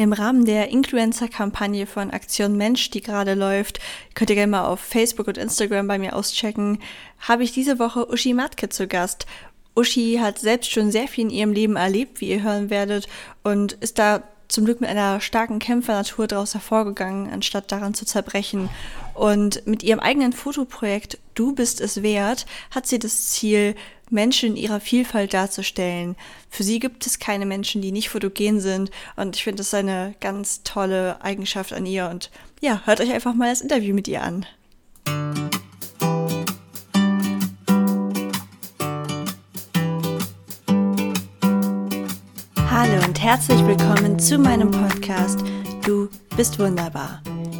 Im Rahmen der Influencer-Kampagne von Aktion Mensch, die gerade läuft, könnt ihr gerne mal auf Facebook und Instagram bei mir auschecken, habe ich diese Woche Uschi Matke zu Gast. Uschi hat selbst schon sehr viel in ihrem Leben erlebt, wie ihr hören werdet, und ist da zum Glück mit einer starken Kämpfernatur daraus hervorgegangen, anstatt daran zu zerbrechen. Und mit ihrem eigenen Fotoprojekt Du bist es wert hat sie das Ziel, Menschen in ihrer Vielfalt darzustellen. Für sie gibt es keine Menschen, die nicht fotogen sind. Und ich finde das eine ganz tolle Eigenschaft an ihr. Und ja, hört euch einfach mal das Interview mit ihr an. Hallo und herzlich willkommen zu meinem Podcast Du bist wunderbar.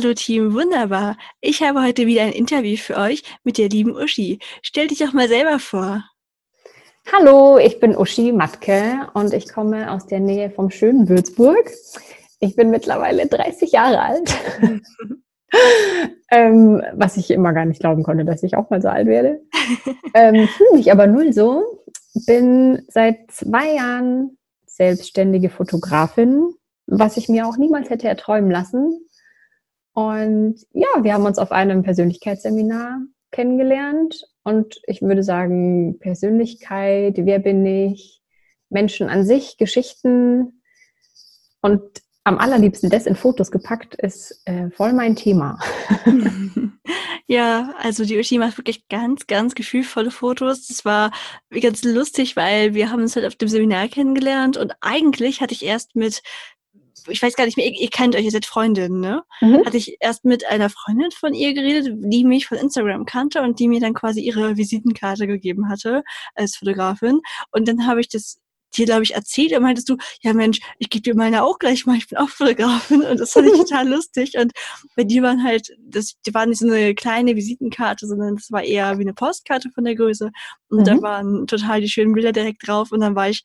Hallo Team, wunderbar. Ich habe heute wieder ein Interview für euch mit der lieben Uschi. Stell dich doch mal selber vor. Hallo, ich bin Uschi Matke und ich komme aus der Nähe vom schönen Würzburg. Ich bin mittlerweile 30 Jahre alt, ähm, was ich immer gar nicht glauben konnte, dass ich auch mal so alt werde. ähm, Fühle mich aber null so. Bin seit zwei Jahren selbstständige Fotografin, was ich mir auch niemals hätte erträumen lassen. Und ja, wir haben uns auf einem Persönlichkeitsseminar kennengelernt. Und ich würde sagen, Persönlichkeit, wer bin ich, Menschen an sich, Geschichten und am allerliebsten das in Fotos gepackt, ist äh, voll mein Thema. ja, also die Uschi macht wirklich ganz, ganz gefühlvolle Fotos. Das war ganz lustig, weil wir haben uns halt auf dem Seminar kennengelernt und eigentlich hatte ich erst mit ich weiß gar nicht mehr, ihr, ihr kennt euch, ihr seid Freundinnen, ne? Mhm. Hatte ich erst mit einer Freundin von ihr geredet, die mich von Instagram kannte und die mir dann quasi ihre Visitenkarte gegeben hatte als Fotografin. Und dann habe ich das dir, glaube ich, erzählt und meintest du, ja Mensch, ich gebe dir meine auch gleich mal, ich bin auch Fotografin und das fand ich total lustig und bei dir waren halt, das die war nicht so eine kleine Visitenkarte, sondern das war eher wie eine Postkarte von der Größe und mhm. da waren total die schönen Bilder direkt drauf und dann war ich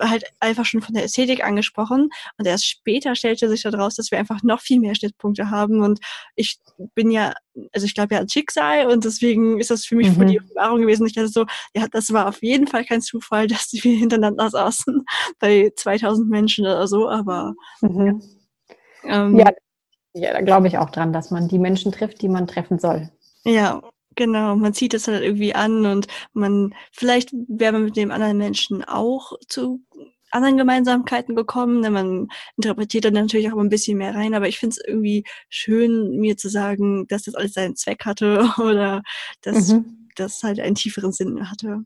halt einfach schon von der Ästhetik angesprochen und erst später stellte sich daraus, dass wir einfach noch viel mehr Schnittpunkte haben und ich bin ja, also ich glaube ja an Schicksal und deswegen ist das für mich mhm. voll die Erfahrung gewesen. Ich dachte so, ja, das war auf jeden Fall kein Zufall, dass wir hintereinander saßen bei 2000 Menschen oder so, aber mhm. ja. Ähm, ja, ja, da glaube ich auch dran, dass man die Menschen trifft, die man treffen soll. Ja, Genau, man zieht es halt irgendwie an und man, vielleicht wäre man mit dem anderen Menschen auch zu anderen Gemeinsamkeiten gekommen. Denn man interpretiert dann natürlich auch ein bisschen mehr rein, aber ich finde es irgendwie schön, mir zu sagen, dass das alles seinen Zweck hatte oder dass mhm. das halt einen tieferen Sinn hatte.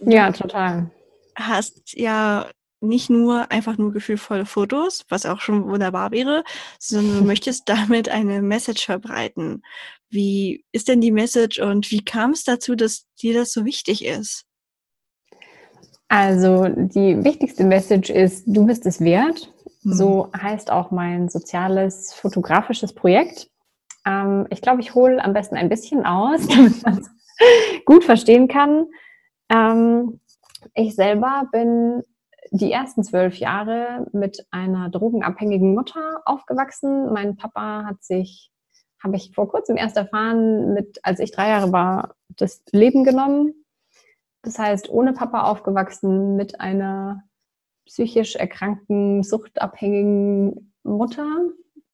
Ja, total. Hast ja nicht nur einfach nur gefühlvolle Fotos, was auch schon wunderbar wäre, sondern du möchtest damit eine Message verbreiten. Wie ist denn die Message und wie kam es dazu, dass dir das so wichtig ist? Also die wichtigste Message ist, du bist es wert. Mhm. So heißt auch mein soziales fotografisches Projekt. Ähm, ich glaube, ich hole am besten ein bisschen aus, damit man es gut verstehen kann. Ähm, ich selber bin die ersten zwölf Jahre mit einer drogenabhängigen Mutter aufgewachsen. Mein Papa hat sich, habe ich vor kurzem erst erfahren, mit, als ich drei Jahre war, das Leben genommen. Das heißt, ohne Papa aufgewachsen, mit einer psychisch erkrankten, suchtabhängigen Mutter,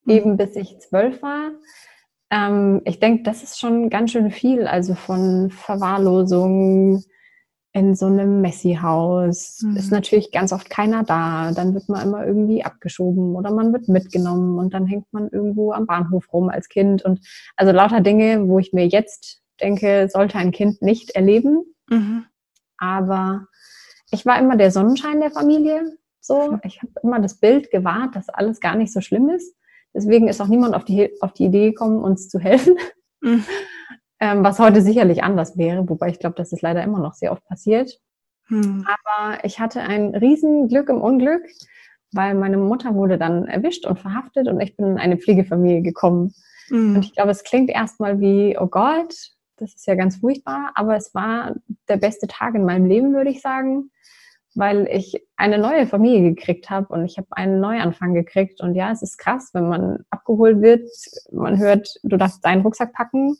mhm. eben bis ich zwölf war. Ähm, ich denke, das ist schon ganz schön viel, also von Verwahrlosung, in so einem Messi-Haus. Mhm. Ist natürlich ganz oft keiner da. Dann wird man immer irgendwie abgeschoben oder man wird mitgenommen und dann hängt man irgendwo am Bahnhof rum als Kind. Und also lauter Dinge, wo ich mir jetzt denke, sollte ein Kind nicht erleben. Mhm. Aber ich war immer der Sonnenschein der Familie. So, ich habe immer das Bild gewahrt, dass alles gar nicht so schlimm ist. Deswegen ist auch niemand auf die, auf die Idee gekommen, uns zu helfen. Mhm. Ähm, was heute sicherlich anders wäre, wobei ich glaube, dass es leider immer noch sehr oft passiert. Mhm. Aber ich hatte ein Riesenglück im Unglück, weil meine Mutter wurde dann erwischt und verhaftet und ich bin in eine Pflegefamilie gekommen. Mhm. Und ich glaube, es klingt erstmal wie, oh Gott, das ist ja ganz furchtbar, aber es war der beste Tag in meinem Leben, würde ich sagen weil ich eine neue Familie gekriegt habe und ich habe einen Neuanfang gekriegt. Und ja, es ist krass, wenn man abgeholt wird, man hört, du darfst deinen Rucksack packen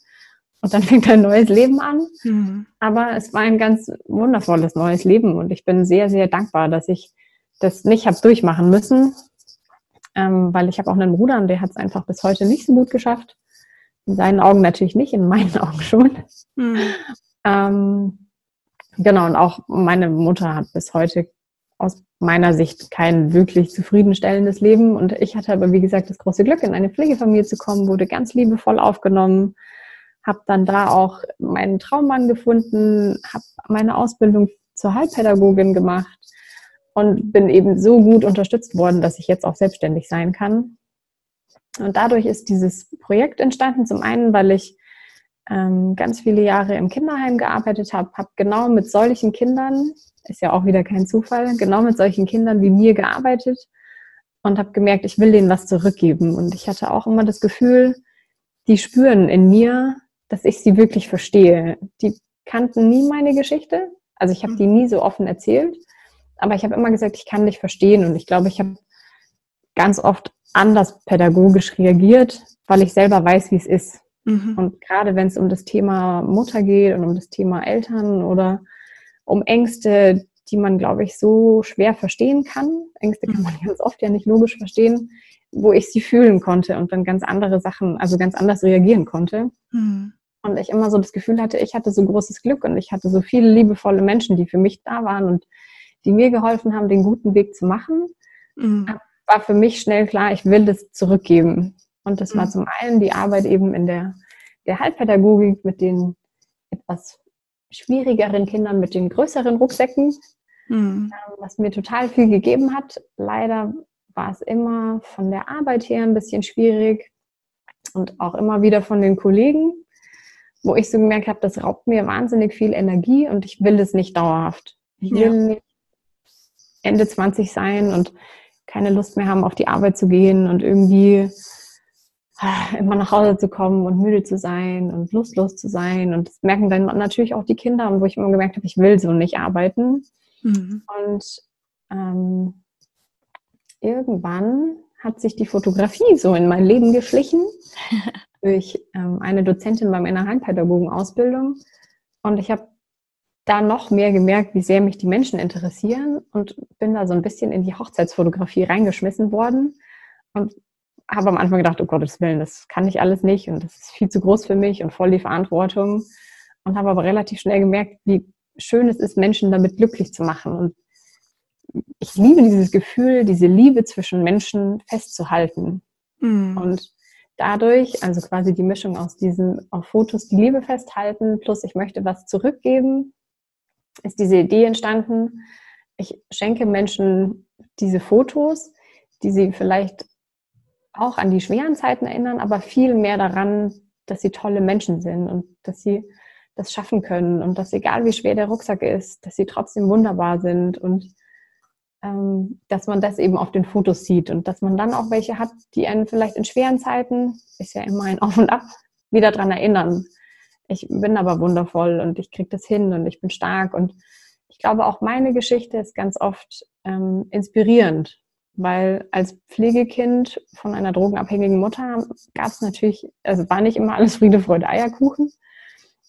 und dann fängt ein neues Leben an. Mhm. Aber es war ein ganz wundervolles neues Leben und ich bin sehr, sehr dankbar, dass ich das nicht habe durchmachen müssen, ähm, weil ich habe auch einen Bruder und der hat es einfach bis heute nicht so gut geschafft. In seinen Augen natürlich nicht, in meinen Augen schon. Mhm. Ähm, Genau, und auch meine Mutter hat bis heute aus meiner Sicht kein wirklich zufriedenstellendes Leben. Und ich hatte aber, wie gesagt, das große Glück, in eine Pflegefamilie zu kommen, wurde ganz liebevoll aufgenommen, habe dann da auch meinen Traummann gefunden, habe meine Ausbildung zur Heilpädagogin gemacht und bin eben so gut unterstützt worden, dass ich jetzt auch selbstständig sein kann. Und dadurch ist dieses Projekt entstanden. Zum einen, weil ich ähm, ganz viele Jahre im Kinderheim gearbeitet habe, habe genau mit solchen Kindern, ist ja auch wieder kein Zufall, genau mit solchen Kindern wie mir gearbeitet und habe gemerkt, ich will denen was zurückgeben. Und ich hatte auch immer das Gefühl, die spüren in mir, dass ich sie wirklich verstehe. Die kannten nie meine Geschichte, also ich habe die nie so offen erzählt, aber ich habe immer gesagt, ich kann dich verstehen und ich glaube, ich habe ganz oft anders pädagogisch reagiert, weil ich selber weiß, wie es ist. Mhm. Und gerade wenn es um das Thema Mutter geht und um das Thema Eltern oder um Ängste, die man, glaube ich, so schwer verstehen kann. Ängste kann man mhm. ganz oft ja nicht logisch verstehen, wo ich sie fühlen konnte und dann ganz andere Sachen, also ganz anders reagieren konnte. Mhm. Und ich immer so das Gefühl hatte, ich hatte so großes Glück und ich hatte so viele liebevolle Menschen, die für mich da waren und die mir geholfen haben, den guten Weg zu machen. Mhm. War für mich schnell klar, ich will das zurückgeben. Und das war mhm. zum einen die Arbeit eben in der, der Halbpädagogik mit den etwas schwierigeren Kindern, mit den größeren Rucksäcken, mhm. was mir total viel gegeben hat. Leider war es immer von der Arbeit her ein bisschen schwierig und auch immer wieder von den Kollegen, wo ich so gemerkt habe, das raubt mir wahnsinnig viel Energie und ich will es nicht dauerhaft. Ich will ja. nicht Ende 20 sein und keine Lust mehr haben, auf die Arbeit zu gehen und irgendwie immer nach Hause zu kommen und müde zu sein und lustlos zu sein. Und das merken dann natürlich auch die Kinder, wo ich immer gemerkt habe, ich will so nicht arbeiten. Mhm. Und ähm, irgendwann hat sich die Fotografie so in mein Leben geschlichen durch ähm, eine Dozentin bei meiner Heimpädagogen-Ausbildung. Und ich habe da noch mehr gemerkt, wie sehr mich die Menschen interessieren und bin da so ein bisschen in die Hochzeitsfotografie reingeschmissen worden und habe am Anfang gedacht, oh Gottes Willen, das kann ich alles nicht und das ist viel zu groß für mich und voll die Verantwortung. Und habe aber relativ schnell gemerkt, wie schön es ist, Menschen damit glücklich zu machen. Und ich liebe dieses Gefühl, diese Liebe zwischen Menschen festzuhalten. Mhm. Und dadurch, also quasi die Mischung aus diesen auf Fotos die Liebe festhalten, plus ich möchte was zurückgeben, ist diese Idee entstanden. Ich schenke Menschen diese Fotos, die sie vielleicht auch an die schweren Zeiten erinnern, aber viel mehr daran, dass sie tolle Menschen sind und dass sie das schaffen können und dass egal wie schwer der Rucksack ist, dass sie trotzdem wunderbar sind und dass man das eben auf den Fotos sieht und dass man dann auch welche hat, die einen vielleicht in schweren Zeiten, ist ja immer ein Auf und Ab, wieder daran erinnern. Ich bin aber wundervoll und ich kriege das hin und ich bin stark und ich glaube auch meine Geschichte ist ganz oft ähm, inspirierend weil als Pflegekind von einer drogenabhängigen Mutter gab es natürlich, also war nicht immer alles Friede, Freude, Eierkuchen.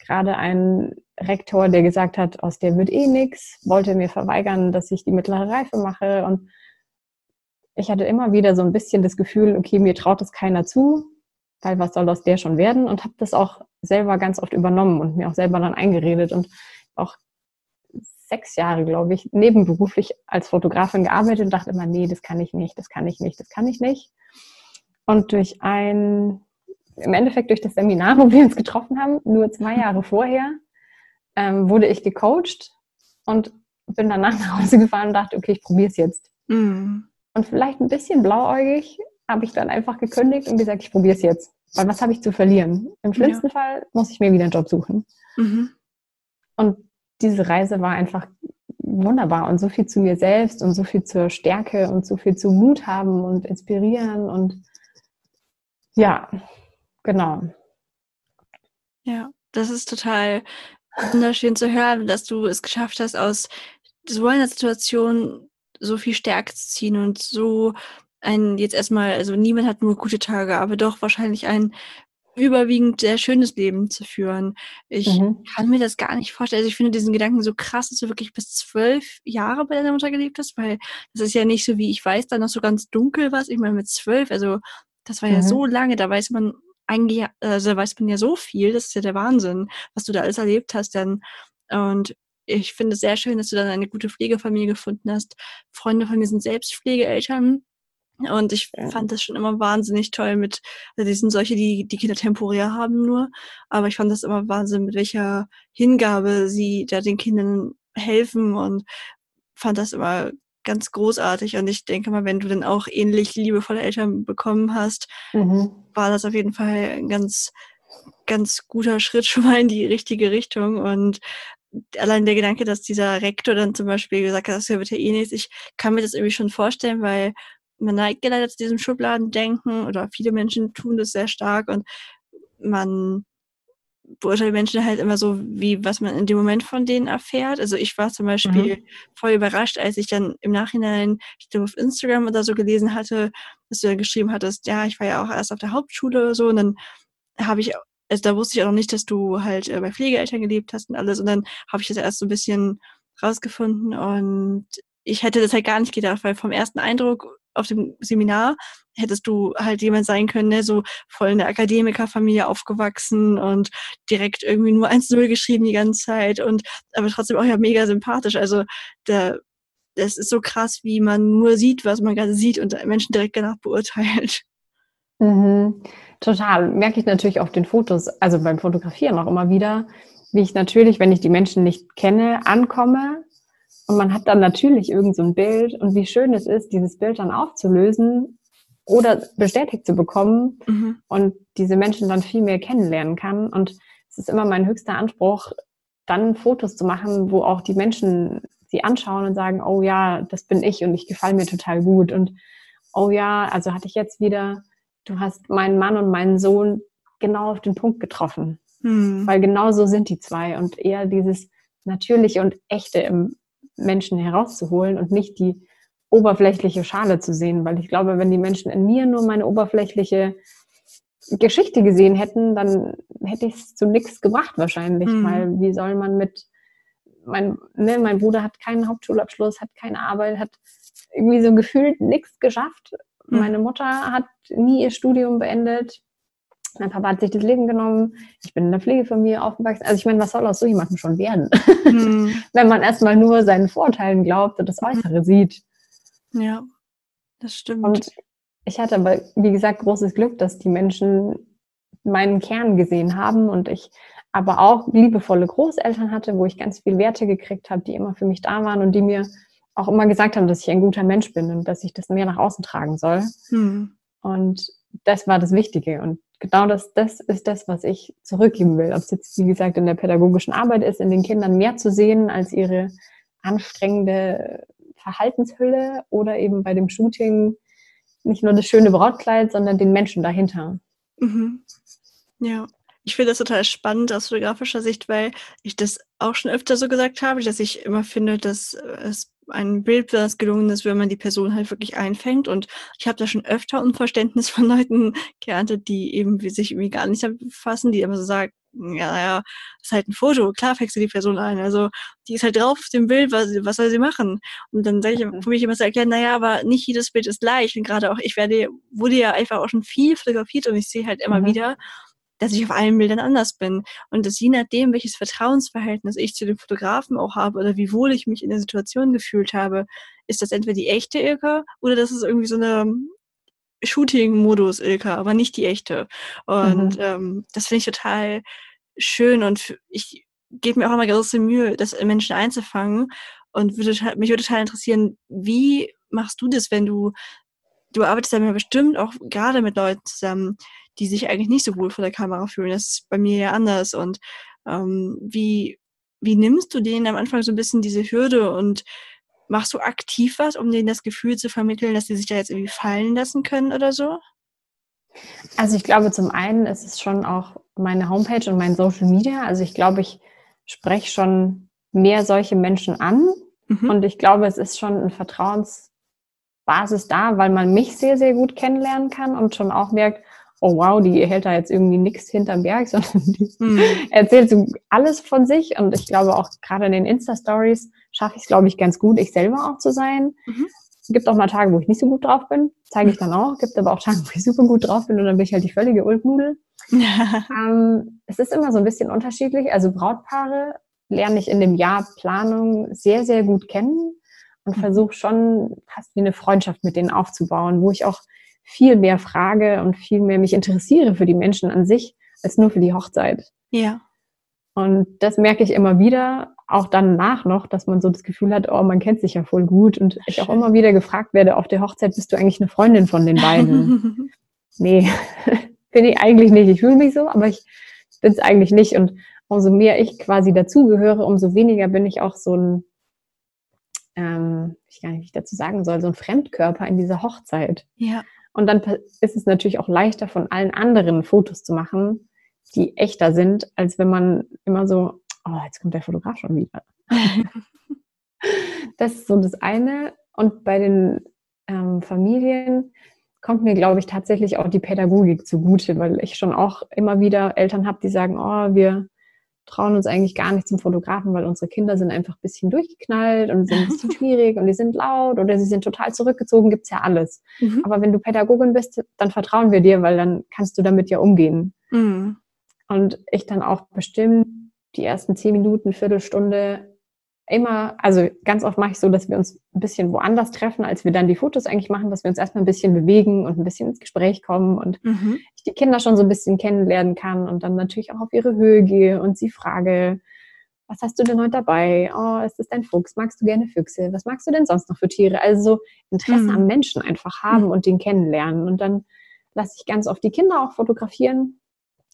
Gerade ein Rektor, der gesagt hat, aus der wird eh nichts, wollte mir verweigern, dass ich die mittlere Reife mache. Und ich hatte immer wieder so ein bisschen das Gefühl, okay, mir traut es keiner zu, weil was soll aus der schon werden? Und habe das auch selber ganz oft übernommen und mir auch selber dann eingeredet und auch sechs Jahre, glaube ich, nebenberuflich als Fotografin gearbeitet und dachte immer, nee, das kann ich nicht, das kann ich nicht, das kann ich nicht. Und durch ein, im Endeffekt durch das Seminar, wo wir uns getroffen haben, nur zwei Jahre vorher, ähm, wurde ich gecoacht und bin danach nach Hause gefahren und dachte, okay, ich probiere es jetzt. Mhm. Und vielleicht ein bisschen blauäugig habe ich dann einfach gekündigt und gesagt, ich probiere es jetzt. Weil was habe ich zu verlieren? Im schlimmsten ja. Fall muss ich mir wieder einen Job suchen. Mhm. Und diese Reise war einfach wunderbar und so viel zu mir selbst und so viel zur Stärke und so viel zu Mut haben und inspirieren und ja, genau. Ja, das ist total wunderschön zu hören, dass du es geschafft hast, aus so einer Situation so viel Stärke zu ziehen und so ein, jetzt erstmal, also niemand hat nur gute Tage, aber doch wahrscheinlich ein überwiegend sehr schönes Leben zu führen. Ich mhm. kann mir das gar nicht vorstellen. Also ich finde diesen Gedanken so krass, dass du wirklich bis zwölf Jahre bei deiner Mutter gelebt hast, weil das ist ja nicht so, wie ich weiß, da noch so ganz dunkel was. Ich meine, mit zwölf, also das war mhm. ja so lange, da weiß man eigentlich, also da weiß man ja so viel, das ist ja der Wahnsinn, was du da alles erlebt hast dann. Und ich finde es sehr schön, dass du dann eine gute Pflegefamilie gefunden hast. Freunde von mir sind selbst Pflegeeltern und ich ja. fand das schon immer wahnsinnig toll mit, also die sind solche, die die Kinder temporär haben nur, aber ich fand das immer Wahnsinn, mit welcher Hingabe sie da den Kindern helfen und fand das immer ganz großartig. Und ich denke mal, wenn du dann auch ähnlich liebevolle Eltern bekommen hast, mhm. war das auf jeden Fall ein ganz, ganz guter Schritt schon mal in die richtige Richtung. Und allein der Gedanke, dass dieser Rektor dann zum Beispiel gesagt hat, das wird ja eh nichts, ich kann mir das irgendwie schon vorstellen, weil man neigt leider zu diesem Schubladendenken oder viele Menschen tun das sehr stark und man beurteilt Menschen halt immer so, wie was man in dem Moment von denen erfährt. Also ich war zum Beispiel mhm. voll überrascht, als ich dann im Nachhinein, ich glaube auf Instagram oder so gelesen hatte, dass du dann geschrieben hattest, ja, ich war ja auch erst auf der Hauptschule oder so und dann habe ich, also da wusste ich auch noch nicht, dass du halt äh, bei Pflegeeltern gelebt hast und alles und dann habe ich das erst so ein bisschen rausgefunden und ich hätte das halt gar nicht gedacht, weil vom ersten Eindruck auf dem Seminar hättest du halt jemand sein können, der so voll in der Akademikerfamilie aufgewachsen und direkt irgendwie nur 1-0 geschrieben die ganze Zeit und aber trotzdem auch ja mega sympathisch. Also der, das ist so krass, wie man nur sieht, was man gerade sieht und Menschen direkt danach beurteilt. Mhm. Total. Merke ich natürlich auf den Fotos, also beim Fotografieren auch immer wieder, wie ich natürlich, wenn ich die Menschen nicht kenne, ankomme und man hat dann natürlich irgend so ein Bild und wie schön es ist, dieses Bild dann aufzulösen oder bestätigt zu bekommen mhm. und diese Menschen dann viel mehr kennenlernen kann. Und es ist immer mein höchster Anspruch, dann Fotos zu machen, wo auch die Menschen sie anschauen und sagen, oh ja, das bin ich und ich gefalle mir total gut. Und oh ja, also hatte ich jetzt wieder, du hast meinen Mann und meinen Sohn genau auf den Punkt getroffen. Mhm. Weil genau so sind die zwei und eher dieses natürliche und echte im, Menschen herauszuholen und nicht die oberflächliche Schale zu sehen, weil ich glaube, wenn die Menschen in mir nur meine oberflächliche Geschichte gesehen hätten, dann hätte ich es zu nichts gebracht wahrscheinlich, mhm. weil wie soll man mit mein, ne, mein Bruder hat keinen Hauptschulabschluss, hat keine Arbeit, hat irgendwie so gefühlt nichts geschafft. Mhm. Meine Mutter hat nie ihr Studium beendet. Mein Papa hat sich das Leben genommen. Ich bin in der Pflegefamilie aufgewachsen. Also ich meine, was soll aus so jemandem schon werden? Mhm. Wenn man erstmal nur seinen Vorteilen glaubt und das Äußere sieht. Ja, das stimmt. Und ich hatte aber, wie gesagt, großes Glück, dass die Menschen meinen Kern gesehen haben und ich aber auch liebevolle Großeltern hatte, wo ich ganz viel Werte gekriegt habe, die immer für mich da waren und die mir auch immer gesagt haben, dass ich ein guter Mensch bin und dass ich das mehr nach außen tragen soll. Mhm. Und das war das Wichtige. Und genau das, das ist das, was ich zurückgeben will. Ob es jetzt, wie gesagt, in der pädagogischen Arbeit ist, in den Kindern mehr zu sehen als ihre anstrengende Verhaltenshülle oder eben bei dem Shooting nicht nur das schöne Brautkleid, sondern den Menschen dahinter. Mhm. Ja, ich finde das total spannend aus fotografischer Sicht, weil ich das auch schon öfter so gesagt habe, dass ich immer finde, dass es ein Bild besonders gelungen ist, wenn man die Person halt wirklich einfängt. Und ich habe da schon öfter Unverständnis von Leuten geerntet, die eben sich irgendwie gar nicht befassen, die immer so sagen, ja, naja, ist halt ein Foto, klar fängst du die Person ein. Also die ist halt drauf auf dem Bild, was, was soll sie machen? Und dann sage ich mhm. für mich immer zu erklären, naja, aber nicht jedes Bild ist gleich. Und gerade auch, ich werde, wurde ja einfach auch schon viel fotografiert und ich sehe halt immer mhm. wieder, dass ich auf allen Bildern anders bin. Und dass je nachdem, welches Vertrauensverhältnis ich zu dem Fotografen auch habe oder wie wohl ich mich in der Situation gefühlt habe, ist das entweder die echte Ilka oder das ist irgendwie so eine Shooting-Modus Ilka, aber nicht die echte. Und mhm. ähm, das finde ich total schön und ich gebe mir auch immer große Mühe, das Menschen einzufangen und würde, mich würde total interessieren, wie machst du das, wenn du, du arbeitest ja bestimmt auch gerade mit Leuten zusammen, die sich eigentlich nicht so wohl vor der Kamera fühlen. Das ist bei mir ja anders. Und ähm, wie, wie nimmst du denen am Anfang so ein bisschen diese Hürde und machst du aktiv was, um denen das Gefühl zu vermitteln, dass sie sich da jetzt irgendwie fallen lassen können oder so? Also ich glaube, zum einen ist es schon auch meine Homepage und mein Social Media. Also ich glaube, ich spreche schon mehr solche Menschen an. Mhm. Und ich glaube, es ist schon ein Vertrauensbasis da, weil man mich sehr, sehr gut kennenlernen kann und schon auch merkt, oh wow, die hält da jetzt irgendwie nichts hinterm Berg, sondern die mhm. erzählt so alles von sich. Und ich glaube auch gerade in den Insta-Stories schaffe ich es, glaube ich, ganz gut, ich selber auch zu sein. Mhm. Es gibt auch mal Tage, wo ich nicht so gut drauf bin, zeige ich dann auch. Gibt aber auch Tage, wo ich super gut drauf bin und dann bin ich halt die völlige Ulknudel. ähm, es ist immer so ein bisschen unterschiedlich. Also Brautpaare lerne ich in dem Jahr Planung sehr, sehr gut kennen und mhm. versuche schon fast wie eine Freundschaft mit denen aufzubauen, wo ich auch viel mehr frage und viel mehr mich interessiere für die Menschen an sich, als nur für die Hochzeit. Ja. Und das merke ich immer wieder, auch danach noch, dass man so das Gefühl hat, oh, man kennt sich ja voll gut. Und ich auch immer wieder gefragt werde, auf der Hochzeit bist du eigentlich eine Freundin von den beiden? nee, bin ich eigentlich nicht. Ich fühle mich so, aber ich bin es eigentlich nicht. Und umso mehr ich quasi dazugehöre, umso weniger bin ich auch so ein, ähm, ich gar nicht, wie ich dazu sagen soll, so ein Fremdkörper in dieser Hochzeit. Ja. Und dann ist es natürlich auch leichter, von allen anderen Fotos zu machen, die echter sind, als wenn man immer so, oh, jetzt kommt der Fotograf schon wieder. das ist so das eine. Und bei den ähm, Familien kommt mir, glaube ich, tatsächlich auch die Pädagogik zugute, weil ich schon auch immer wieder Eltern habe, die sagen, oh, wir trauen uns eigentlich gar nicht zum Fotografen, weil unsere Kinder sind einfach ein bisschen durchgeknallt und sind ein bisschen schwierig und die sind laut oder sie sind total zurückgezogen, gibt's ja alles. Mhm. Aber wenn du Pädagogin bist, dann vertrauen wir dir, weil dann kannst du damit ja umgehen. Mhm. Und ich dann auch bestimmt die ersten zehn Minuten, Viertelstunde immer, also ganz oft mache ich so, dass wir uns ein bisschen woanders treffen, als wir dann die Fotos eigentlich machen, dass wir uns erstmal ein bisschen bewegen und ein bisschen ins Gespräch kommen und mhm. ich die Kinder schon so ein bisschen kennenlernen kann und dann natürlich auch auf ihre Höhe gehe und sie frage, was hast du denn heute dabei? Oh, ist das dein Fuchs? Magst du gerne Füchse? Was magst du denn sonst noch für Tiere? Also so Interesse mhm. am Menschen einfach haben mhm. und den kennenlernen. Und dann lasse ich ganz oft die Kinder auch fotografieren.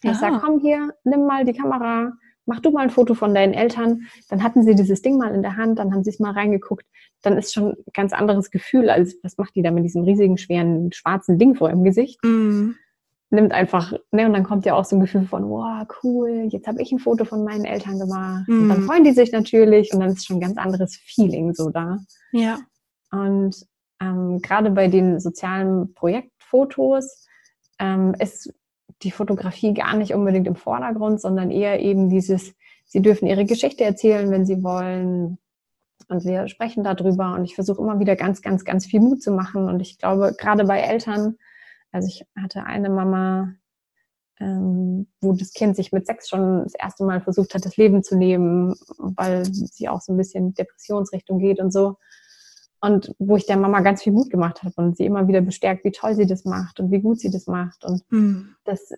Ich sage, komm hier, nimm mal die Kamera, mach du mal ein Foto von deinen Eltern. Dann hatten sie dieses Ding mal in der Hand, dann haben sie es mal reingeguckt. Dann ist schon ein ganz anderes Gefühl, als was macht die da mit diesem riesigen, schweren, schwarzen Ding vor ihrem Gesicht. Mm. Nimmt einfach, ne, und dann kommt ja auch so ein Gefühl von, wow, cool, jetzt habe ich ein Foto von meinen Eltern gemacht. Mm. Und dann mm. freuen die sich natürlich und dann ist schon ein ganz anderes Feeling so da. Ja. Und ähm, gerade bei den sozialen Projektfotos ähm, ist die Fotografie gar nicht unbedingt im Vordergrund, sondern eher eben dieses, sie dürfen ihre Geschichte erzählen, wenn sie wollen. Und wir sprechen darüber und ich versuche immer wieder ganz, ganz, ganz viel Mut zu machen. Und ich glaube, gerade bei Eltern, also ich hatte eine Mama, ähm, wo das Kind sich mit sechs schon das erste Mal versucht hat, das Leben zu nehmen, weil sie auch so ein bisschen Depressionsrichtung geht und so und wo ich der Mama ganz viel Mut gemacht habe und sie immer wieder bestärkt, wie toll sie das macht und wie gut sie das macht und mhm. dass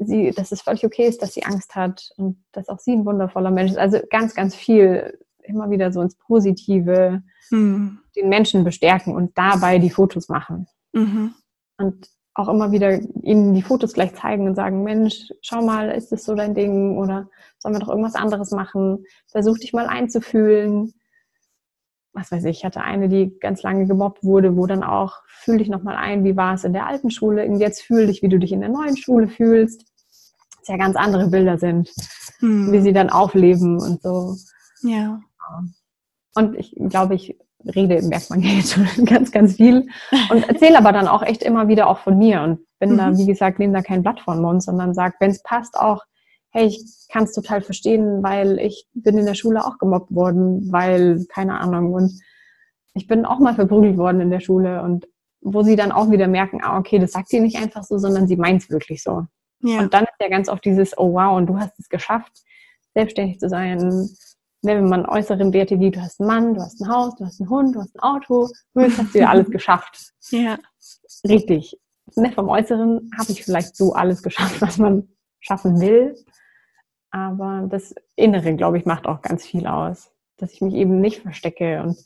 sie, dass es völlig okay ist, dass sie Angst hat und dass auch sie ein wundervoller Mensch ist. Also ganz, ganz viel immer wieder so ins Positive mhm. den Menschen bestärken und dabei die Fotos machen. Mhm. Und auch immer wieder ihnen die Fotos gleich zeigen und sagen, Mensch, schau mal, ist das so dein Ding oder sollen wir doch irgendwas anderes machen? Versuch dich mal einzufühlen was weiß ich, ich hatte eine, die ganz lange gemobbt wurde, wo dann auch, fühl dich nochmal ein, wie war es in der alten Schule und jetzt fühl dich, wie du dich in der neuen Schule fühlst. Das ja ganz andere Bilder sind, hm. wie sie dann aufleben und so. Ja. Und ich glaube, ich rede, merkt man jetzt schon ganz, ganz viel und erzähle aber dann auch echt immer wieder auch von mir und bin mhm. da, wie gesagt, nehme da kein Blatt von Mund, sondern sage, wenn es passt, auch hey, ich kann es total verstehen, weil ich bin in der Schule auch gemobbt worden, weil, keine Ahnung, und ich bin auch mal verprügelt worden in der Schule und wo sie dann auch wieder merken, ah, okay, das sagt sie nicht einfach so, sondern sie meint es wirklich so. Ja. Und dann ist ja ganz oft dieses, oh wow, und du hast es geschafft, selbstständig zu sein. Wenn man äußeren Werte wie, du hast einen Mann, du hast ein Haus, du hast einen Hund, du hast ein Auto, du hast du ja alles geschafft. Ja. Richtig. Ne, vom Äußeren habe ich vielleicht so alles geschafft, was man schaffen will. Aber das Innere, glaube ich, macht auch ganz viel aus. Dass ich mich eben nicht verstecke und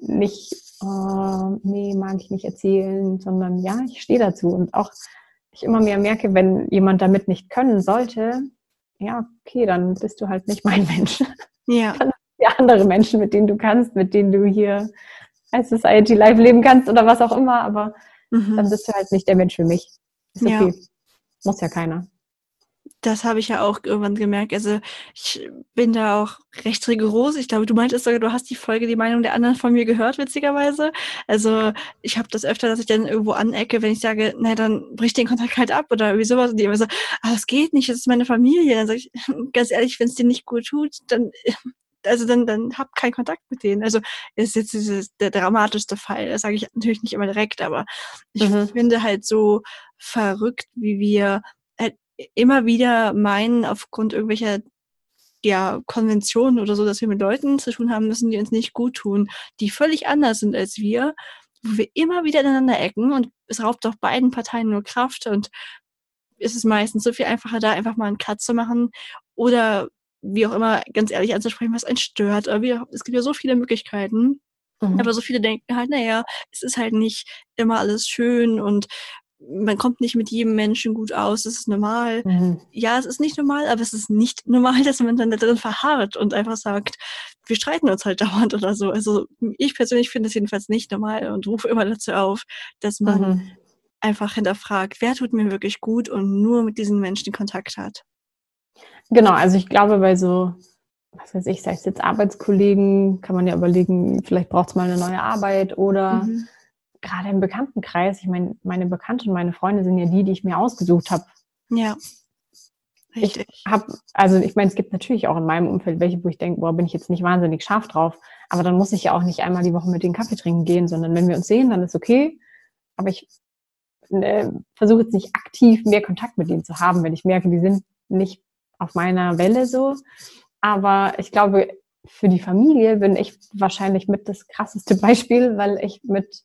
nicht, oh, nee, mag ich nicht erzählen, sondern ja, ich stehe dazu. Und auch ich immer mehr merke, wenn jemand damit nicht können sollte, ja, okay, dann bist du halt nicht mein Mensch. Ja. Dann ja andere Menschen, mit denen du kannst, mit denen du hier als Society Live leben kannst oder was auch immer, aber mhm. dann bist du halt nicht der Mensch für mich. Ist okay. Ja. Muss ja keiner das habe ich ja auch irgendwann gemerkt. Also ich bin da auch recht rigoros. Ich glaube, du meintest sogar, du hast die Folge die Meinung der anderen von mir gehört, witzigerweise. Also ich habe das öfter, dass ich dann irgendwo anecke, wenn ich sage, na dann brich den Kontakt halt ab oder irgendwie sowas. Und die immer so, ah, das geht nicht, das ist meine Familie. Dann sage ich, ganz ehrlich, wenn es dir nicht gut tut, dann also dann, dann habt keinen Kontakt mit denen. Also ist jetzt dieses, der dramatischste Fall. Das sage ich natürlich nicht immer direkt, aber ich mhm. finde halt so verrückt, wie wir immer wieder meinen, aufgrund irgendwelcher ja, Konventionen oder so, dass wir mit Leuten zu tun haben müssen, die uns nicht gut tun, die völlig anders sind als wir, wo wir immer wieder ineinander ecken und es raubt auch beiden Parteien nur Kraft und ist es meistens so viel einfacher, da einfach mal einen Cut zu machen oder wie auch immer ganz ehrlich anzusprechen, was einen stört. Aber wir, es gibt ja so viele Möglichkeiten. Mhm. Aber so viele denken halt, naja, es ist halt nicht immer alles schön und man kommt nicht mit jedem Menschen gut aus, das ist normal. Mhm. Ja, es ist nicht normal, aber es ist nicht normal, dass man dann da drin verharrt und einfach sagt, wir streiten uns halt dauernd oder so. Also ich persönlich finde es jedenfalls nicht normal und rufe immer dazu auf, dass man mhm. einfach hinterfragt, wer tut mir wirklich gut und nur mit diesen Menschen Kontakt hat. Genau, also ich glaube, bei so, was weiß ich, sei es jetzt Arbeitskollegen, kann man ja überlegen, vielleicht braucht es mal eine neue Arbeit oder mhm gerade im Bekanntenkreis, ich meine, meine Bekannte und meine Freunde sind ja die, die ich mir ausgesucht habe. Ja. Richtig. Ich habe, also ich meine, es gibt natürlich auch in meinem Umfeld welche, wo ich denke, boah, bin ich jetzt nicht wahnsinnig scharf drauf. Aber dann muss ich ja auch nicht einmal die Woche mit den Kaffee trinken gehen, sondern wenn wir uns sehen, dann ist okay. Aber ich äh, versuche jetzt nicht aktiv mehr Kontakt mit denen zu haben, wenn ich merke, die sind nicht auf meiner Welle so. Aber ich glaube, für die Familie bin ich wahrscheinlich mit das krasseste Beispiel, weil ich mit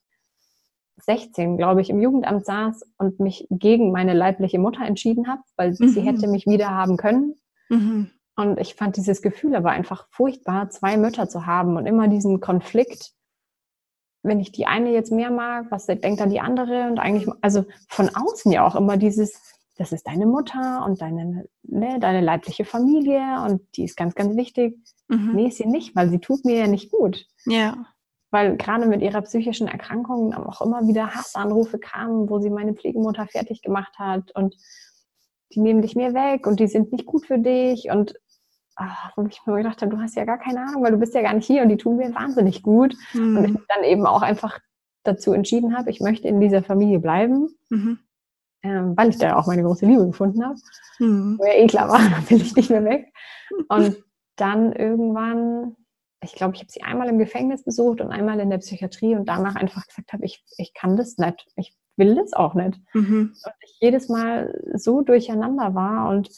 16, glaube ich, im Jugendamt saß und mich gegen meine leibliche Mutter entschieden habe, weil mhm. sie hätte mich wieder haben können. Mhm. Und ich fand dieses Gefühl aber einfach furchtbar, zwei Mütter zu haben und immer diesen Konflikt. Wenn ich die eine jetzt mehr mag, was denkt dann die andere? Und eigentlich, also von außen ja auch immer dieses, das ist deine Mutter und deine, ne, deine leibliche Familie und die ist ganz, ganz wichtig. Mhm. Nee, ist sie nicht, weil sie tut mir ja nicht gut. Ja weil gerade mit ihrer psychischen Erkrankung auch immer wieder Hassanrufe kamen, wo sie meine Pflegemutter fertig gemacht hat und die nehmen dich mir weg und die sind nicht gut für dich und ach, wo ich mir gedacht habe, du hast ja gar keine Ahnung, weil du bist ja gar nicht hier und die tun mir wahnsinnig gut mhm. und ich dann eben auch einfach dazu entschieden habe, ich möchte in dieser Familie bleiben, mhm. ähm, weil ich da auch meine große Liebe gefunden habe, mhm. wo ja eh klar war, da will ich nicht mehr weg und dann irgendwann ich glaube, ich habe sie einmal im Gefängnis besucht und einmal in der Psychiatrie und danach einfach gesagt habe, ich, ich kann das nicht, ich will das auch nicht. Mhm. Und ich jedes Mal so durcheinander war und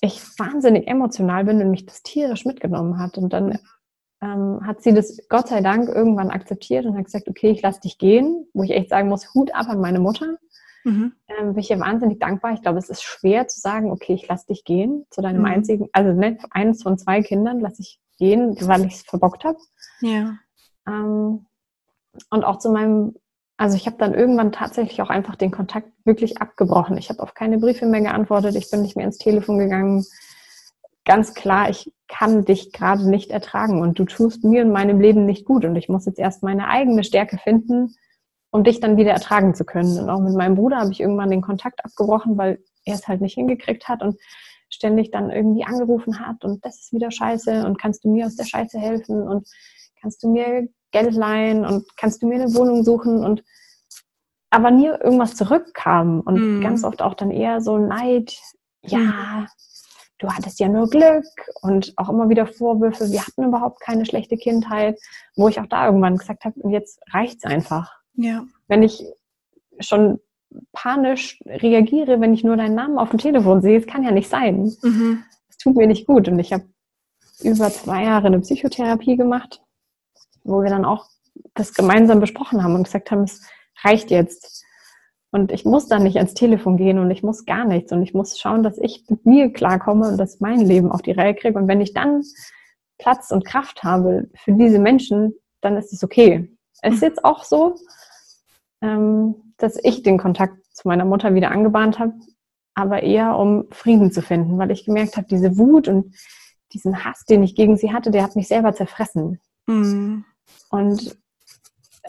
ich wahnsinnig emotional bin und mich das tierisch mitgenommen hat. Und dann ähm, hat sie das Gott sei Dank irgendwann akzeptiert und hat gesagt, okay, ich lasse dich gehen, wo ich echt sagen muss, Hut ab an meine Mutter. Mhm. Ähm, bin ich ihr wahnsinnig dankbar. Ich glaube, es ist schwer zu sagen, okay, ich lasse dich gehen zu deinem mhm. einzigen, also ne, eines von zwei Kindern lasse ich gehen, weil ich es verbockt habe. Ja. Ähm, und auch zu meinem, also ich habe dann irgendwann tatsächlich auch einfach den Kontakt wirklich abgebrochen. Ich habe auf keine Briefe mehr geantwortet, ich bin nicht mehr ins Telefon gegangen. Ganz klar, ich kann dich gerade nicht ertragen und du tust mir in meinem Leben nicht gut und ich muss jetzt erst meine eigene Stärke finden, um dich dann wieder ertragen zu können. Und auch mit meinem Bruder habe ich irgendwann den Kontakt abgebrochen, weil er es halt nicht hingekriegt hat und ständig dann irgendwie angerufen hat und das ist wieder scheiße und kannst du mir aus der Scheiße helfen und kannst du mir Geld leihen und kannst du mir eine Wohnung suchen und aber nie irgendwas zurückkam und mhm. ganz oft auch dann eher so Neid, ja, mhm. du hattest ja nur Glück und auch immer wieder Vorwürfe, wir hatten überhaupt keine schlechte Kindheit, wo ich auch da irgendwann gesagt habe, jetzt reicht's einfach. Ja. Wenn ich schon panisch reagiere, wenn ich nur deinen Namen auf dem Telefon sehe. Es kann ja nicht sein. Mhm. Es tut mir nicht gut. Und ich habe über zwei Jahre eine Psychotherapie gemacht, wo wir dann auch das gemeinsam besprochen haben und gesagt haben, es reicht jetzt. Und ich muss dann nicht ans Telefon gehen und ich muss gar nichts. Und ich muss schauen, dass ich mit mir klarkomme und dass mein Leben auf die Reihe kriege. Und wenn ich dann Platz und Kraft habe für diese Menschen, dann ist es okay. Es ist jetzt auch so, ähm, dass ich den Kontakt zu meiner Mutter wieder angebahnt habe, aber eher um Frieden zu finden, weil ich gemerkt habe, diese Wut und diesen Hass, den ich gegen sie hatte, der hat mich selber zerfressen. Mhm. Und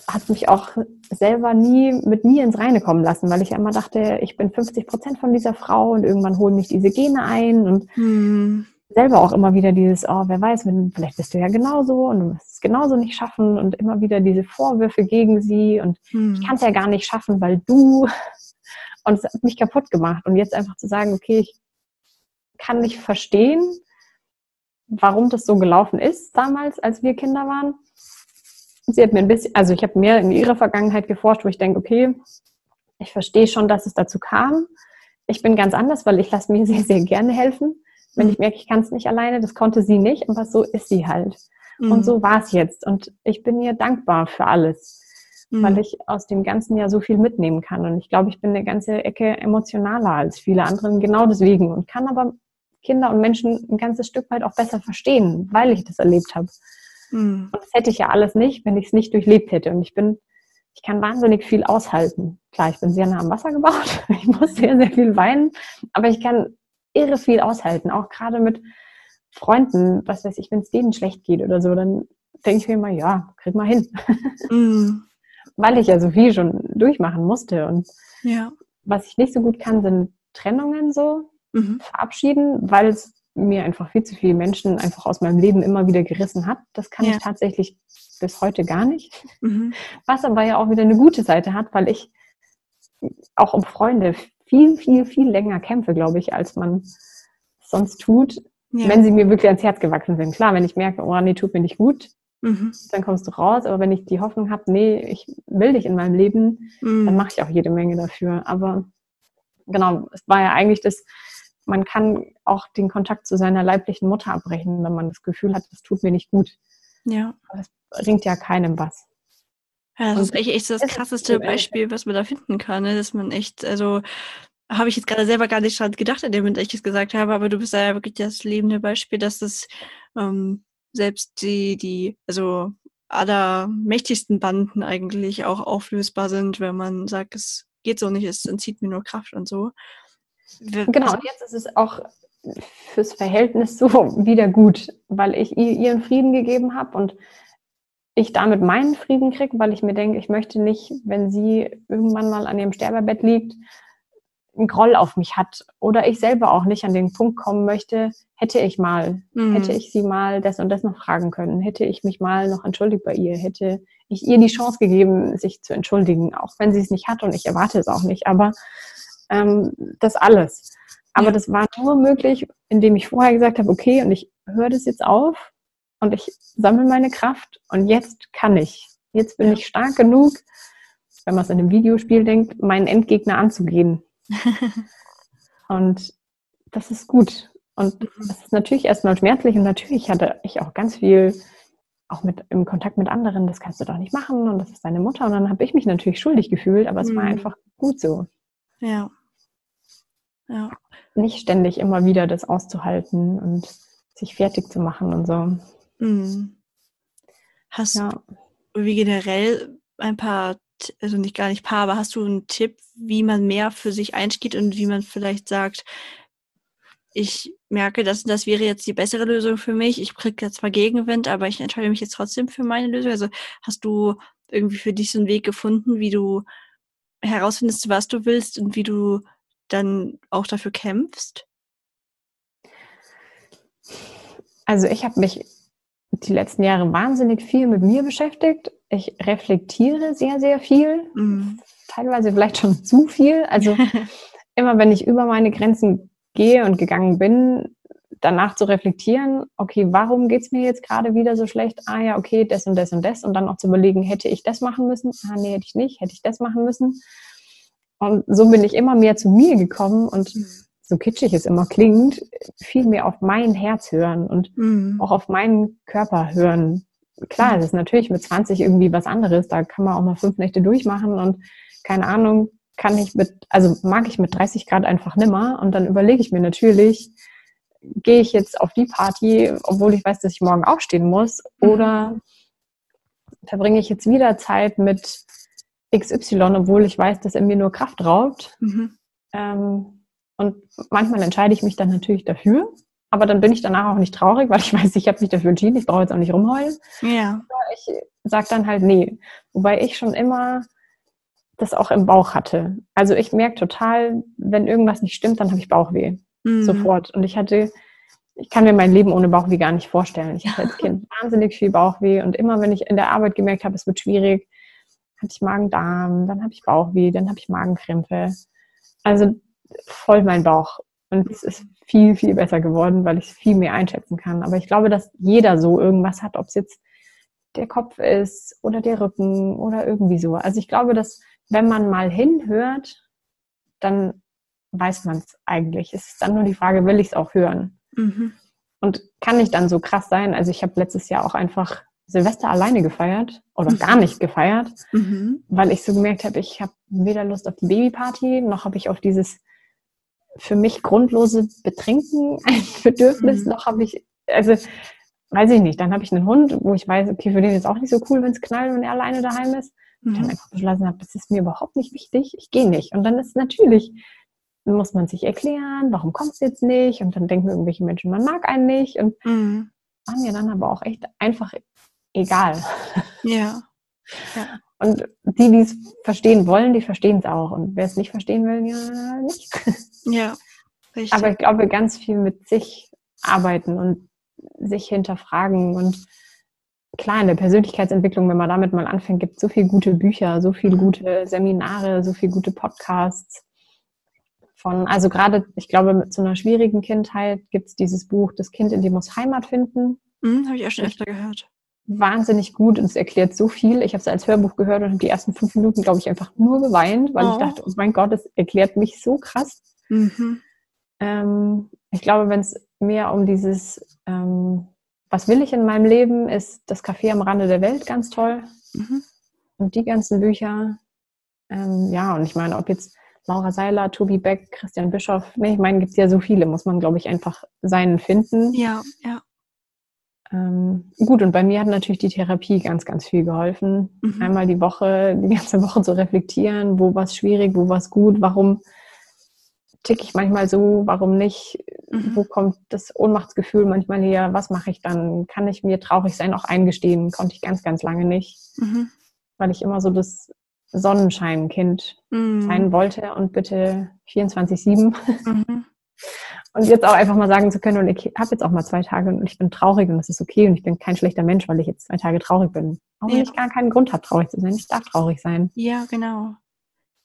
hat mich auch selber nie mit mir ins Reine kommen lassen, weil ich immer dachte, ich bin 50 Prozent von dieser Frau und irgendwann holen mich diese Gene ein und mhm. Selber auch immer wieder dieses, oh, wer weiß, wenn, vielleicht bist du ja genauso und du wirst es genauso nicht schaffen und immer wieder diese Vorwürfe gegen sie und mhm. ich kann es ja gar nicht schaffen, weil du und es hat mich kaputt gemacht und jetzt einfach zu sagen, okay, ich kann nicht verstehen, warum das so gelaufen ist damals, als wir Kinder waren. Sie hat mir ein bisschen, also ich habe mehr in ihrer Vergangenheit geforscht, wo ich denke, okay, ich verstehe schon, dass es dazu kam. Ich bin ganz anders, weil ich lasse mir sehr, sehr gerne helfen. Wenn ich merke, ich kann es nicht alleine, das konnte sie nicht, aber so ist sie halt. Mhm. Und so war es jetzt. Und ich bin ihr dankbar für alles, mhm. weil ich aus dem ganzen Jahr so viel mitnehmen kann. Und ich glaube, ich bin eine ganze Ecke emotionaler als viele anderen, genau deswegen. Und kann aber Kinder und Menschen ein ganzes Stück weit auch besser verstehen, weil ich das erlebt habe. Mhm. Und das hätte ich ja alles nicht, wenn ich es nicht durchlebt hätte. Und ich bin, ich kann wahnsinnig viel aushalten. Klar, ich bin sehr nah am Wasser gebaut. Ich muss sehr, sehr viel weinen. Aber ich kann irre viel aushalten. Auch gerade mit Freunden, was weiß ich, wenn es denen schlecht geht oder so, dann denke ich mir immer, ja, krieg mal hin. Mhm. Weil ich ja so viel schon durchmachen musste. Und ja. was ich nicht so gut kann, sind Trennungen so mhm. verabschieden, weil es mir einfach viel zu viele Menschen einfach aus meinem Leben immer wieder gerissen hat. Das kann ja. ich tatsächlich bis heute gar nicht. Mhm. Was aber ja auch wieder eine gute Seite hat, weil ich auch um Freunde viel, viel, viel länger kämpfe, glaube ich, als man sonst tut, ja. wenn sie mir wirklich ans Herz gewachsen sind. Klar, wenn ich merke, oh nee, tut mir nicht gut, mhm. dann kommst du raus. Aber wenn ich die Hoffnung habe, nee, ich will dich in meinem Leben, mhm. dann mache ich auch jede Menge dafür. Aber genau, es war ja eigentlich das, man kann auch den Kontakt zu seiner leiblichen Mutter abbrechen, wenn man das Gefühl hat, das tut mir nicht gut. Ja. Aber das bringt ja keinem was. Ja, das Und ist echt, echt das krasseste Beispiel, was man da finden kann, ne? dass man echt, also habe ich jetzt gerade selber gar nicht dran gedacht, in dem Moment, ich es gesagt habe, aber du bist ja wirklich das lebende Beispiel, dass das ähm, selbst die, die, also allermächtigsten Banden eigentlich auch auflösbar sind, wenn man sagt, es geht so nicht, es entzieht mir nur Kraft und so. Genau, und jetzt ist es auch fürs Verhältnis so wieder gut, weil ich ihr ihren Frieden gegeben habe und ich damit meinen Frieden kriege, weil ich mir denke, ich möchte nicht, wenn sie irgendwann mal an ihrem Sterbebett liegt, einen Groll auf mich hat oder ich selber auch nicht an den Punkt kommen möchte, hätte ich mal, mhm. hätte ich sie mal das und das noch fragen können, hätte ich mich mal noch entschuldigt bei ihr, hätte ich ihr die Chance gegeben, sich zu entschuldigen, auch wenn sie es nicht hat und ich erwarte es auch nicht, aber ähm, das alles. Aber ja. das war nur möglich, indem ich vorher gesagt habe, okay, und ich höre das jetzt auf und ich sammle meine Kraft und jetzt kann ich. Jetzt bin ja. ich stark genug, wenn man es in einem Videospiel denkt, meinen Endgegner anzugehen. und das ist gut. Und mhm. das ist natürlich erstmal schmerzlich und natürlich hatte ich auch ganz viel auch mit im Kontakt mit anderen, das kannst du doch nicht machen und das ist deine Mutter. Und dann habe ich mich natürlich schuldig gefühlt, aber es mhm. war einfach gut so. Ja. Ja. Nicht ständig immer wieder das auszuhalten und sich fertig zu machen und so. Mhm. Hast ja. du wie generell ein paar, also nicht gar nicht paar, aber hast du einen Tipp, wie man mehr für sich einsteht und wie man vielleicht sagt, ich merke, dass das wäre jetzt die bessere Lösung für mich. Ich kriege jetzt mal Gegenwind, aber ich entscheide mich jetzt trotzdem für meine Lösung. Also hast du irgendwie für dich so einen Weg gefunden, wie du herausfindest, was du willst und wie du dann auch dafür kämpfst? Also ich habe mich die letzten Jahre wahnsinnig viel mit mir beschäftigt. Ich reflektiere sehr, sehr viel. Mhm. Teilweise vielleicht schon zu viel. Also immer wenn ich über meine Grenzen gehe und gegangen bin, danach zu reflektieren, okay, warum geht es mir jetzt gerade wieder so schlecht? Ah ja, okay, das und das und das. Und dann auch zu überlegen, hätte ich das machen müssen? Ah nee, hätte ich nicht. Hätte ich das machen müssen? Und so bin ich immer mehr zu mir gekommen und mhm. So kitschig es immer klingt, viel mehr auf mein Herz hören und mhm. auch auf meinen Körper hören. Klar, das ist natürlich mit 20 irgendwie was anderes. Da kann man auch mal fünf Nächte durchmachen und keine Ahnung, kann ich mit, also mag ich mit 30 Grad einfach nimmer. Und dann überlege ich mir natürlich, gehe ich jetzt auf die Party, obwohl ich weiß, dass ich morgen aufstehen muss, mhm. oder verbringe ich jetzt wieder Zeit mit XY, obwohl ich weiß, dass er mir nur Kraft raubt. Mhm. Ähm, und manchmal entscheide ich mich dann natürlich dafür, aber dann bin ich danach auch nicht traurig, weil ich weiß, ich habe mich dafür entschieden, ich brauche jetzt auch nicht rumheulen. Ja. Ich sage dann halt nee. Wobei ich schon immer das auch im Bauch hatte. Also ich merke total, wenn irgendwas nicht stimmt, dann habe ich Bauchweh. Mhm. Sofort. Und ich hatte, ich kann mir mein Leben ohne Bauchweh gar nicht vorstellen. Ich hatte als Kind wahnsinnig viel Bauchweh und immer, wenn ich in der Arbeit gemerkt habe, es wird schwierig, hatte ich Magen-Darm, dann habe ich Bauchweh, dann habe ich Magenkrämpfe. Also voll mein Bauch. Und es ist viel, viel besser geworden, weil ich es viel mehr einschätzen kann. Aber ich glaube, dass jeder so irgendwas hat, ob es jetzt der Kopf ist oder der Rücken oder irgendwie so. Also ich glaube, dass wenn man mal hinhört, dann weiß man es eigentlich. Es ist dann nur die Frage, will ich es auch hören? Mhm. Und kann ich dann so krass sein? Also ich habe letztes Jahr auch einfach Silvester alleine gefeiert oder mhm. gar nicht gefeiert, mhm. weil ich so gemerkt habe, ich habe weder Lust auf die Babyparty, noch habe ich auf dieses für mich grundlose Betrinken ein Bedürfnis, mhm. noch habe ich, also weiß ich nicht, dann habe ich einen Hund, wo ich weiß, okay, für den ist auch nicht so cool, wenn es knallt und er alleine daheim ist. Und dann mhm. einfach beschlossen habe, das ist mir überhaupt nicht wichtig, ich gehe nicht. Und dann ist natürlich, muss man sich erklären, warum kommt es jetzt nicht? Und dann denken irgendwelche Menschen, man mag einen nicht. Und mhm. war mir dann aber auch echt einfach egal. Ja. ja. Und die, die es verstehen wollen, die verstehen es auch. Und wer es nicht verstehen will, ja, nicht. Ja, richtig. Aber ich glaube, ganz viel mit sich arbeiten und sich hinterfragen und klar, in der Persönlichkeitsentwicklung, wenn man damit mal anfängt, gibt es so viele gute Bücher, so viele gute Seminare, so viele gute Podcasts. Von, also gerade, ich glaube, mit so einer schwierigen Kindheit gibt es dieses Buch, Das Kind in dir muss Heimat finden. Mhm, habe ich auch schon öfter gehört. Wahnsinnig gut und es erklärt so viel. Ich habe es als Hörbuch gehört und habe die ersten fünf Minuten, glaube ich, einfach nur geweint, weil oh. ich dachte, oh mein Gott, es erklärt mich so krass. Mhm. Ähm, ich glaube, wenn es mehr um dieses ähm, was will ich in meinem Leben, ist das Café am Rande der Welt ganz toll. Mhm. Und die ganzen Bücher. Ähm, ja, und ich meine, ob jetzt Laura Seiler, Tobi Beck, Christian Bischoff, nee, ich meine, gibt es ja so viele, muss man, glaube ich, einfach seinen finden. Ja, ja. Ähm, gut, und bei mir hat natürlich die Therapie ganz, ganz viel geholfen. Mhm. Einmal die Woche, die ganze Woche zu reflektieren, wo war es schwierig, wo war es gut, warum ticke ich manchmal so, warum nicht? Mhm. Wo kommt das Ohnmachtsgefühl manchmal her? Was mache ich dann? Kann ich mir traurig sein auch eingestehen? Konnte ich ganz, ganz lange nicht, mhm. weil ich immer so das Sonnenscheinkind mhm. sein wollte und bitte 24-7. Und jetzt auch einfach mal sagen zu können, und ich habe jetzt auch mal zwei Tage und ich bin traurig und das ist okay und ich bin kein schlechter Mensch, weil ich jetzt zwei Tage traurig bin. Auch wenn ja. ich gar keinen Grund habe, traurig zu sein. Ich darf traurig sein. Ja, genau.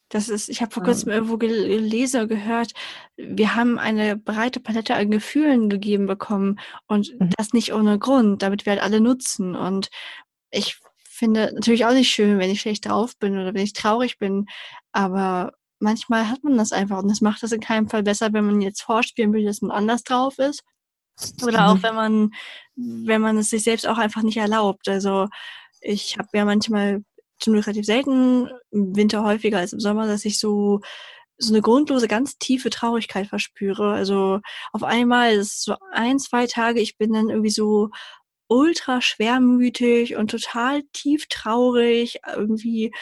Das ist, ich habe vor kurzem irgendwo gelesen gehört, wir haben eine breite Palette an Gefühlen gegeben bekommen und mhm. das nicht ohne Grund, damit wir halt alle nutzen. Und ich finde natürlich auch nicht schön, wenn ich schlecht drauf bin oder wenn ich traurig bin, aber manchmal hat man das einfach und das macht das in keinem Fall besser, wenn man jetzt vorspielen will, dass man anders drauf ist. Oder mhm. auch wenn man, wenn man es sich selbst auch einfach nicht erlaubt. Also ich habe ja manchmal zum Glück relativ selten, im Winter häufiger als im Sommer, dass ich so so eine grundlose, ganz tiefe Traurigkeit verspüre. Also auf einmal ist so ein, zwei Tage, ich bin dann irgendwie so ultra schwermütig und total tief traurig irgendwie.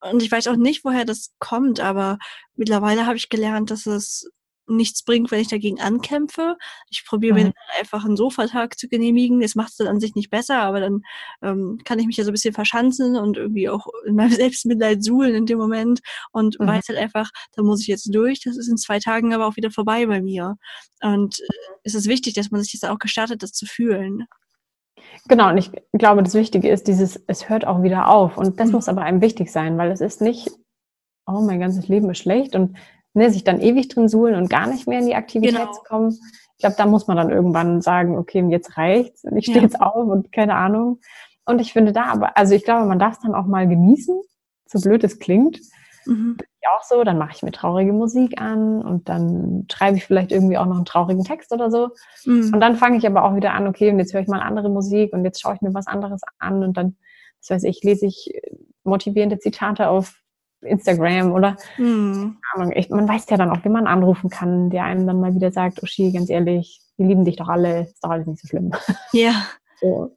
Und ich weiß auch nicht, woher das kommt, aber mittlerweile habe ich gelernt, dass es nichts bringt, wenn ich dagegen ankämpfe. Ich probiere mhm. mir einfach einen Sofatag zu genehmigen. Das macht es dann an sich nicht besser, aber dann ähm, kann ich mich ja so ein bisschen verschanzen und irgendwie auch in meinem Selbstmitleid suhlen in dem Moment und mhm. weiß halt einfach, da muss ich jetzt durch. Das ist in zwei Tagen aber auch wieder vorbei bei mir. Und äh, es ist wichtig, dass man sich jetzt auch gestartet, das zu fühlen. Genau, und ich glaube, das Wichtige ist dieses, es hört auch wieder auf. Und das mhm. muss aber einem wichtig sein, weil es ist nicht, oh, mein ganzes Leben ist schlecht und ne, sich dann ewig drin suhlen und gar nicht mehr in die Aktivität genau. zu kommen. Ich glaube, da muss man dann irgendwann sagen, okay, jetzt reicht's, ich stehe ja. jetzt auf und keine Ahnung. Und ich finde da aber, also ich glaube, man darf es dann auch mal genießen, so blöd es klingt. Mhm. Auch so, dann mache ich mir traurige Musik an und dann schreibe ich vielleicht irgendwie auch noch einen traurigen Text oder so. Mhm. Und dann fange ich aber auch wieder an, okay, und jetzt höre ich mal andere Musik und jetzt schaue ich mir was anderes an und dann, das weiß ich, lese ich motivierende Zitate auf Instagram oder mhm. Ahnung, ich, man weiß ja dann auch, wie man anrufen kann, der einem dann mal wieder sagt, Uschi, ganz ehrlich, wir lieben dich doch alle, ist doch alles nicht so schlimm. Ja. So.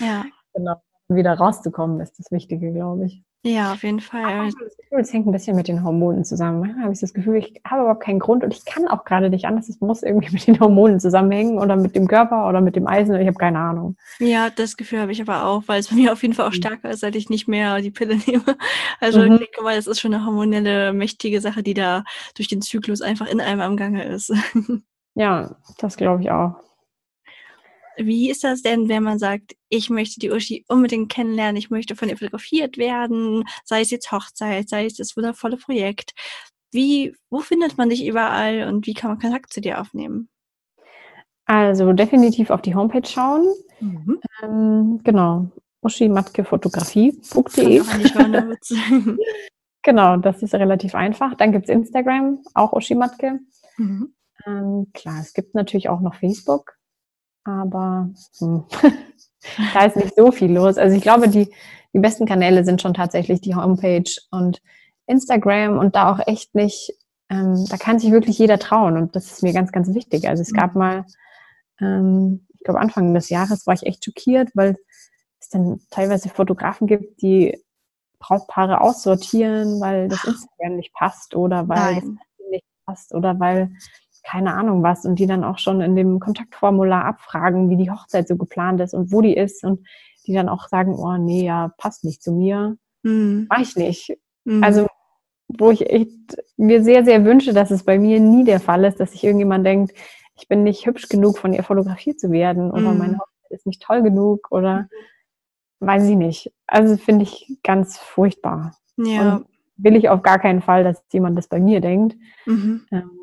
Ja. Genau. Wieder rauszukommen ist das Wichtige, glaube ich. Ja, auf jeden Fall. Es hängt ein bisschen mit den Hormonen zusammen. Manchmal habe ich das Gefühl, ich habe überhaupt keinen Grund und ich kann auch gerade nicht anders. Es muss irgendwie mit den Hormonen zusammenhängen oder mit dem Körper oder mit dem Eisen. Ich habe keine Ahnung. Ja, das Gefühl habe ich aber auch, weil es bei mir auf jeden Fall auch mhm. stärker ist, seit ich nicht mehr die Pille nehme. Also mhm. ich denke mal, es ist schon eine hormonelle, mächtige Sache, die da durch den Zyklus einfach in einem am Gange ist. Ja, das glaube ich auch. Wie ist das denn, wenn man sagt, ich möchte die Uschi unbedingt kennenlernen, ich möchte von ihr fotografiert werden, sei es jetzt Hochzeit, sei es das wundervolle Projekt. Wie, wo findet man dich überall und wie kann man Kontakt zu dir aufnehmen? Also definitiv auf die Homepage schauen. Mhm. Ähm, genau, uschimatkefotografie.de. genau, das ist relativ einfach. Dann gibt es Instagram, auch Uschimatke. Mhm. Ähm, klar, es gibt natürlich auch noch Facebook aber hm, da ist nicht so viel los. Also ich glaube, die, die besten Kanäle sind schon tatsächlich die Homepage und Instagram und da auch echt nicht, ähm, da kann sich wirklich jeder trauen und das ist mir ganz, ganz wichtig. Also es gab mhm. mal, ähm, ich glaube Anfang des Jahres war ich echt schockiert, weil es dann teilweise Fotografen gibt, die Brautpaare aussortieren, weil das Instagram nicht passt oder weil Nein. das nicht passt oder weil keine Ahnung was und die dann auch schon in dem Kontaktformular abfragen, wie die Hochzeit so geplant ist und wo die ist und die dann auch sagen, oh nee, ja, passt nicht zu mir. Mhm. Mach ich nicht. Mhm. Also, wo ich echt mir sehr, sehr wünsche, dass es bei mir nie der Fall ist, dass sich irgendjemand denkt, ich bin nicht hübsch genug, von ihr fotografiert zu werden oder mhm. meine Hochzeit ist nicht toll genug oder weiß ich nicht. Also finde ich ganz furchtbar. Ja. Und will ich auf gar keinen Fall, dass jemand das bei mir denkt. Mhm. Ähm,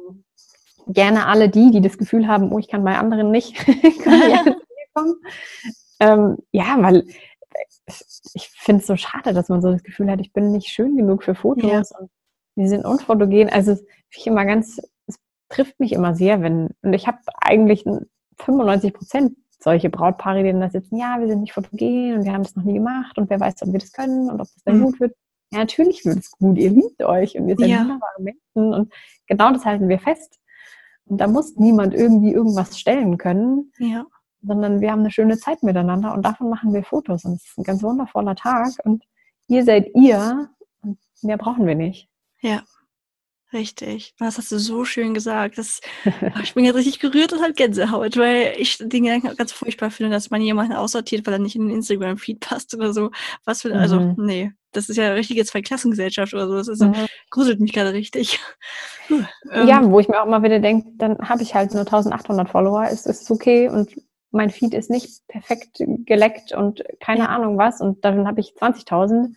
gerne alle die, die das Gefühl haben, oh, ich kann bei anderen nicht, kommen. Ähm, ja, weil ich finde es so schade, dass man so das Gefühl hat, ich bin nicht schön genug für Fotos ja. und die sind unfotogen. Also ich immer ganz, es trifft mich immer sehr, wenn, und ich habe eigentlich 95 Prozent solche Brautpaare, die dann da sitzen, ja, wir sind nicht fotogen und wir haben das noch nie gemacht und wer weiß, ob wir das können und ob das dann mhm. gut wird. Ja, natürlich wird es gut, ihr liebt euch und ihr seid ja. wunderbare Menschen und genau das halten wir fest. Und da muss niemand irgendwie irgendwas stellen können, ja. sondern wir haben eine schöne Zeit miteinander und davon machen wir Fotos. Und es ist ein ganz wundervoller Tag und ihr seid ihr und mehr brauchen wir nicht. Ja. Richtig. Das hast du so schön gesagt. Das, ich bin jetzt richtig gerührt und halt Gänsehaut, weil ich den Gedanken ganz furchtbar finde, dass man jemanden aussortiert, weil er nicht in den Instagram-Feed passt oder so. Was für, also, mhm. nee, das ist ja eine richtige Zweiklassengesellschaft oder so. Das ist, mhm. gruselt mich gerade richtig. ja, ähm. wo ich mir auch mal wieder denke, dann habe ich halt nur 1800 Follower, ist es okay und mein Feed ist nicht perfekt geleckt und keine ja. Ahnung was und dann habe ich 20.000,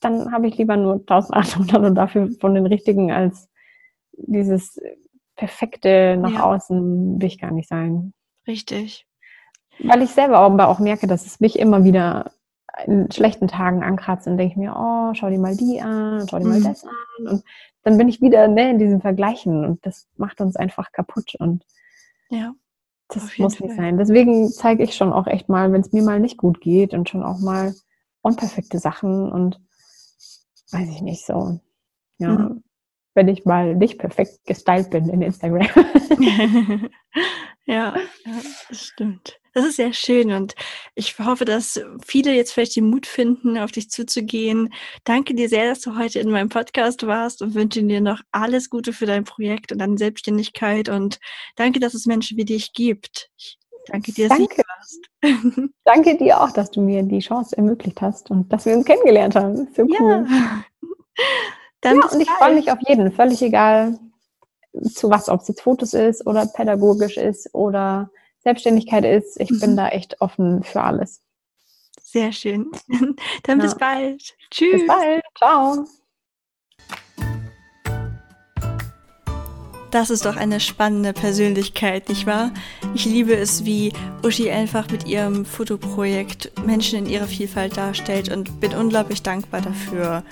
dann habe ich lieber nur 1800 und dafür von den richtigen als dieses perfekte nach ja. außen will ich gar nicht sein. Richtig. Weil ich selber aber auch merke, dass es mich immer wieder in schlechten Tagen ankratze und denke mir, oh, schau dir mal die an, schau dir mal mhm. das an. Und dann bin ich wieder ne, in diesem Vergleichen und das macht uns einfach kaputt. Und ja, das muss nicht sein. Deswegen zeige ich schon auch echt mal, wenn es mir mal nicht gut geht und schon auch mal unperfekte Sachen und weiß ich nicht so. Ja, mhm. wenn ich mal nicht perfekt gestylt bin in Instagram. ja, ja, das stimmt. Das ist sehr schön und ich hoffe, dass viele jetzt vielleicht den Mut finden, auf dich zuzugehen. Danke dir sehr, dass du heute in meinem Podcast warst und wünsche dir noch alles Gute für dein Projekt und deine Selbstständigkeit und danke, dass es Menschen wie dich gibt. Ich danke dir, dass danke. du warst. danke dir auch, dass du mir die Chance ermöglicht hast und dass wir uns kennengelernt haben. So cool. Ja. Dann ja, und ich freue mich auf jeden, völlig egal zu was, ob es jetzt Fotos ist oder pädagogisch ist oder Selbstständigkeit ist. Ich mhm. bin da echt offen für alles. Sehr schön. Dann ja. bis bald. Tschüss. Bis bald. Ciao. Das ist doch eine spannende Persönlichkeit, nicht wahr? Ich liebe es, wie Uschi einfach mit ihrem Fotoprojekt Menschen in ihrer Vielfalt darstellt und bin unglaublich dankbar dafür.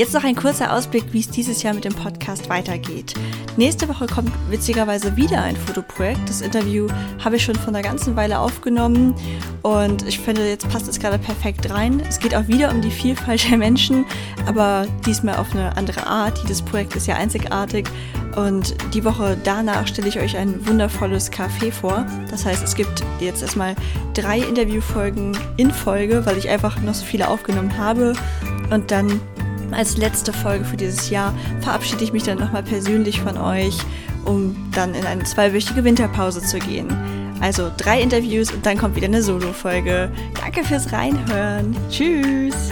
Jetzt noch ein kurzer Ausblick, wie es dieses Jahr mit dem Podcast weitergeht. Nächste Woche kommt witzigerweise wieder ein Fotoprojekt. Das Interview habe ich schon vor einer ganzen Weile aufgenommen und ich finde, jetzt passt es gerade perfekt rein. Es geht auch wieder um die Vielfalt der Menschen, aber diesmal auf eine andere Art. Jedes Projekt ist ja einzigartig und die Woche danach stelle ich euch ein wundervolles Café vor. Das heißt, es gibt jetzt erstmal drei Interviewfolgen in Folge, weil ich einfach noch so viele aufgenommen habe. Und dann als letzte Folge für dieses Jahr verabschiede ich mich dann nochmal persönlich von euch, um dann in eine zweiwöchige Winterpause zu gehen. Also drei Interviews und dann kommt wieder eine Solo-Folge. Danke fürs Reinhören. Tschüss!